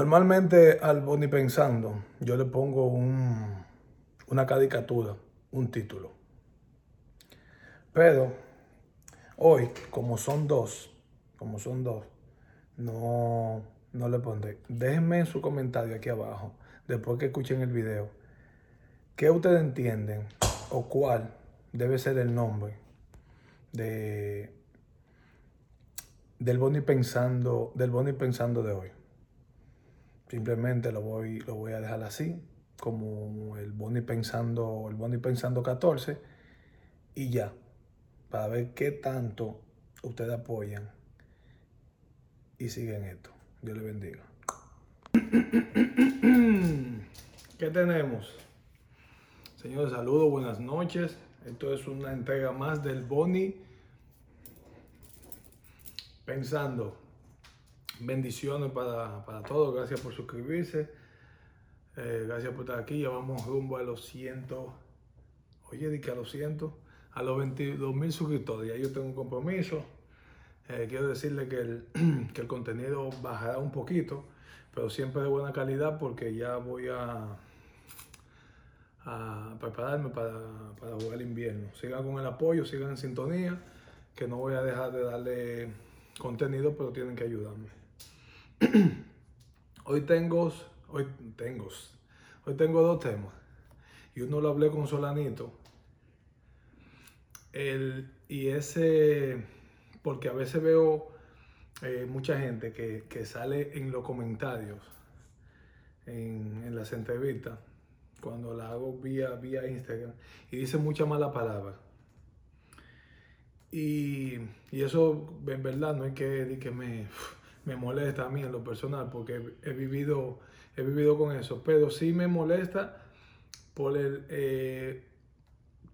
Normalmente al Boni Pensando yo le pongo un, una caricatura, un título. Pero hoy, como son dos, como son dos, no, no le pondré. Déjenme en su comentario aquí abajo, después que escuchen el video, qué ustedes entienden o cuál debe ser el nombre de, del Boni Pensando, del Boni Pensando de hoy. Simplemente lo voy, lo voy a dejar así, como el Boni Pensando, el Boni Pensando 14, y ya, para ver qué tanto ustedes apoyan y siguen esto. Dios les bendiga. ¿Qué tenemos? Señores, saludos, buenas noches. Esto es una entrega más del Boni Pensando. Bendiciones para, para todos. Gracias por suscribirse. Eh, gracias por estar aquí. Ya vamos rumbo a los 100. Oye, di que a los 100. A los 22 mil suscriptores. Ya yo tengo un compromiso. Eh, quiero decirle que el, que el contenido bajará un poquito. Pero siempre de buena calidad porque ya voy a a prepararme para, para, jugar el invierno. Sigan con el apoyo, sigan en sintonía, que no voy a dejar de darle contenido, pero tienen que ayudarme. hoy tengo, hoy tengo, hoy tengo dos temas. Y uno lo hablé con Solanito. El, y ese, porque a veces veo eh, mucha gente que, que, sale en los comentarios, en, en las entrevistas, cuando la hago vía, vía Instagram y dice mucha mala palabra. Y, y, eso en verdad no es que, que me, me, molesta a mí en lo personal porque he vivido, he vivido con eso, pero sí me molesta por el, eh,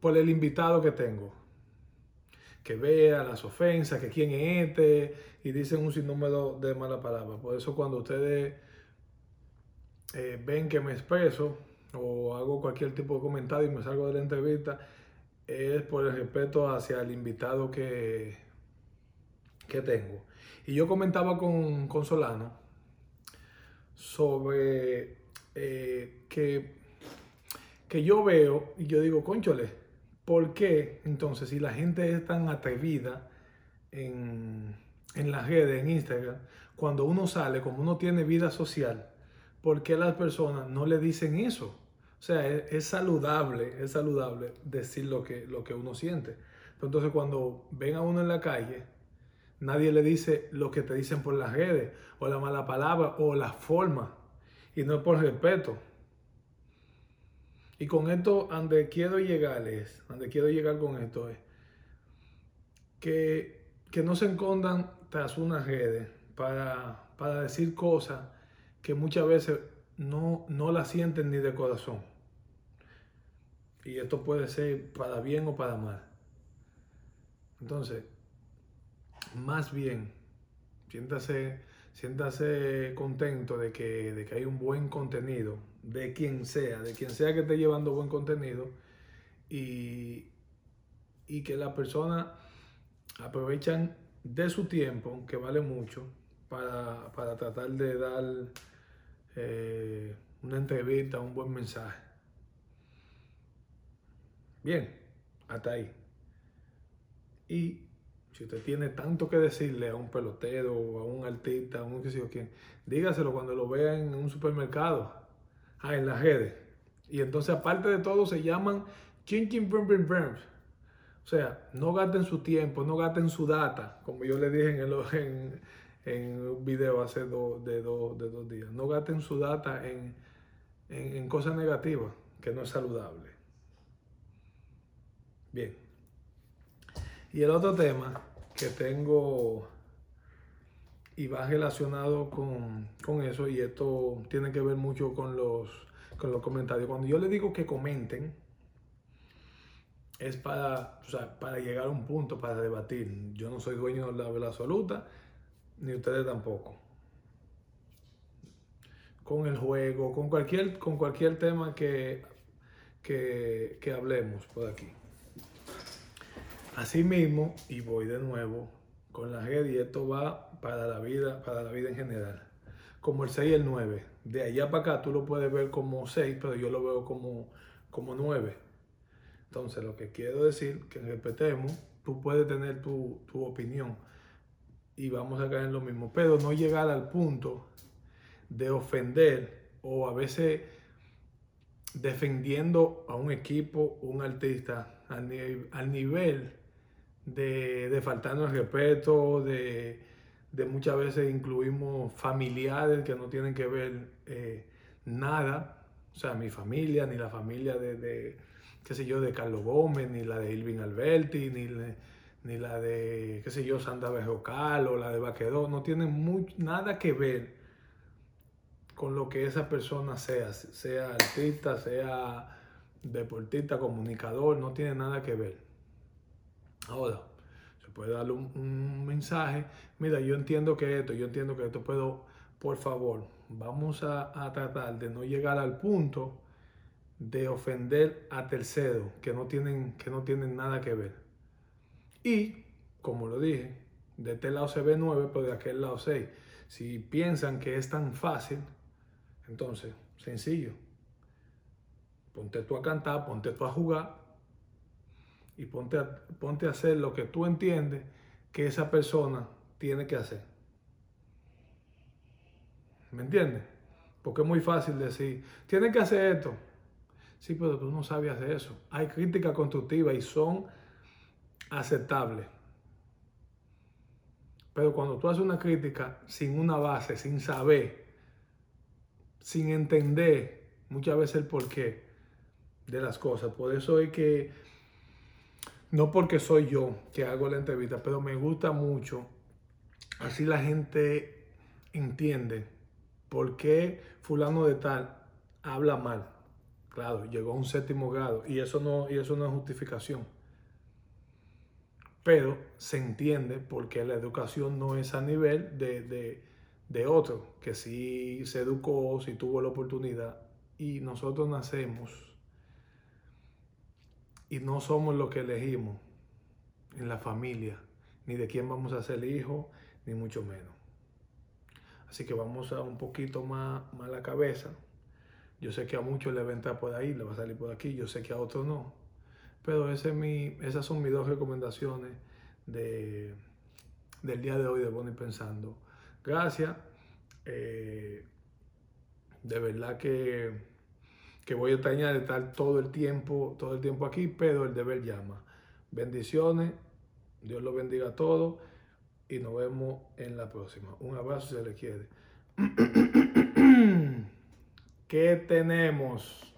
por el invitado que tengo. Que vea las ofensas, que quién es este, y dicen un sinnúmero de malas palabras. Por eso cuando ustedes eh, ven que me expreso, o hago cualquier tipo de comentario y me salgo de la entrevista, es por el respeto hacia el invitado que, que tengo. Y yo comentaba con, con Solano sobre eh, que, que yo veo y yo digo, conchole, ¿por qué entonces si la gente es tan atrevida en, en las redes, en Instagram, cuando uno sale, como uno tiene vida social, ¿por qué las personas no le dicen eso? O sea, es, saludable, es saludable decir lo que, lo que uno siente. Entonces cuando ven a uno en la calle, nadie le dice lo que te dicen por las redes, o la mala palabra, o la forma, y no es por respeto. Y con esto, donde quiero llegar es, donde quiero llegar con esto es, que, que no se escondan tras unas redes para, para decir cosas que muchas veces no, no la sienten ni de corazón. Y esto puede ser para bien o para mal. Entonces, más bien, siéntase, siéntase contento de que, de que hay un buen contenido, de quien sea, de quien sea que esté llevando buen contenido, y, y que las personas aprovechan de su tiempo, que vale mucho, para, para tratar de dar eh, una entrevista, un buen mensaje. Bien, hasta ahí. Y si usted tiene tanto que decirle a un pelotero a un artista, a un que sé yo quién, dígaselo cuando lo vea en un supermercado, ah, en las redes. Y entonces, aparte de todo, se llaman chin chin brum brum brum. O sea, no gasten su tiempo, no gasten su data, como yo le dije en, el, en, en un video hace de, de dos días. No gasten su data en, en, cosas negativas, que no es saludable. Bien. Y el otro tema que tengo y va relacionado con, con, eso, y esto tiene que ver mucho con los, con los comentarios. Cuando yo les digo que comenten, es para, o sea, para llegar a un punto, para debatir. Yo no soy dueño de la verdad absoluta ni ustedes tampoco. Con el juego, con cualquier, con cualquier tema que, que hablemos por aquí. Asimismo, y voy de nuevo con la red, y esto va para la vida, para la vida en general. como el 6 y el 9. De allá para acá tú lo puedes ver como 6, pero yo lo veo como, como 9. Entonces, lo que quiero decir, que respetemos, tú puedes tener tu, tu opinión y vamos a caer en lo mismo, pero no llegar al punto de ofender o a veces defendiendo a un equipo, un artista, al, nivel de, de faltarnos el respeto, de, muchas veces incluimos familiares que no tienen que ver eh, nada, o sea, mi familia, ni la familia de, qué sé yo, de Carlos Gómez, ni la de Irving Alberti, ni, ni la de, qué sé yo, Sandra Berrocal o la de Baquedó, no tienen nada que ver con lo que esa persona sea, sea artista, sea deportista, comunicador, no tiene nada que ver. Ahora, se puede darle un, mensaje, mira, yo entiendo que esto, yo entiendo que esto, puedo, por favor, vamos a, tratar de no llegar al punto de ofender a terceros que no tienen, que no tienen nada que ver. Y, como lo dije, de este lado se ve 9, pero de aquel lado 6. Si piensan que es tan fácil, entonces, sencillo. Ponte tú a cantar, ponte tú a jugar y ponte a, ponte a hacer lo que tú entiendes que esa persona tiene que hacer. ¿Me entiendes? Porque es muy fácil decir, tiene que hacer esto. Sí, pero tú no sabes eso. Hay críticas constructivas y son aceptables. Pero cuando tú haces una crítica sin una base, sin saber, sin entender muchas veces el porqué de las cosas. Por eso es que, no porque soy yo que hago la entrevista, pero me gusta mucho. Así la gente entiende por qué fulano de tal habla mal. Claro, llegó a un séptimo grado y eso no, y eso no es justificación. Pero se entiende porque la educación no es a nivel de de otro que sí se educó, sí tuvo la oportunidad y nosotros nacemos y no somos lo que elegimos en la familia, ni de quién vamos a ser hijo, ni mucho menos. Así que vamos a un poquito más, más la cabeza. Yo sé que a muchos le va a entrar por ahí, le va a salir por aquí, yo sé que a otros no. Pero esas son mis dos recomendaciones de, del día de hoy de Bonnie Pensando. Gracias. Eh, de verdad que, que voy a extrañar de estar todo el tiempo, todo el tiempo aquí, pero el deber llama. Bendiciones, Dios lo bendiga a todos y nos vemos en la próxima. Un abrazo si se le quiere. ¿Qué tenemos?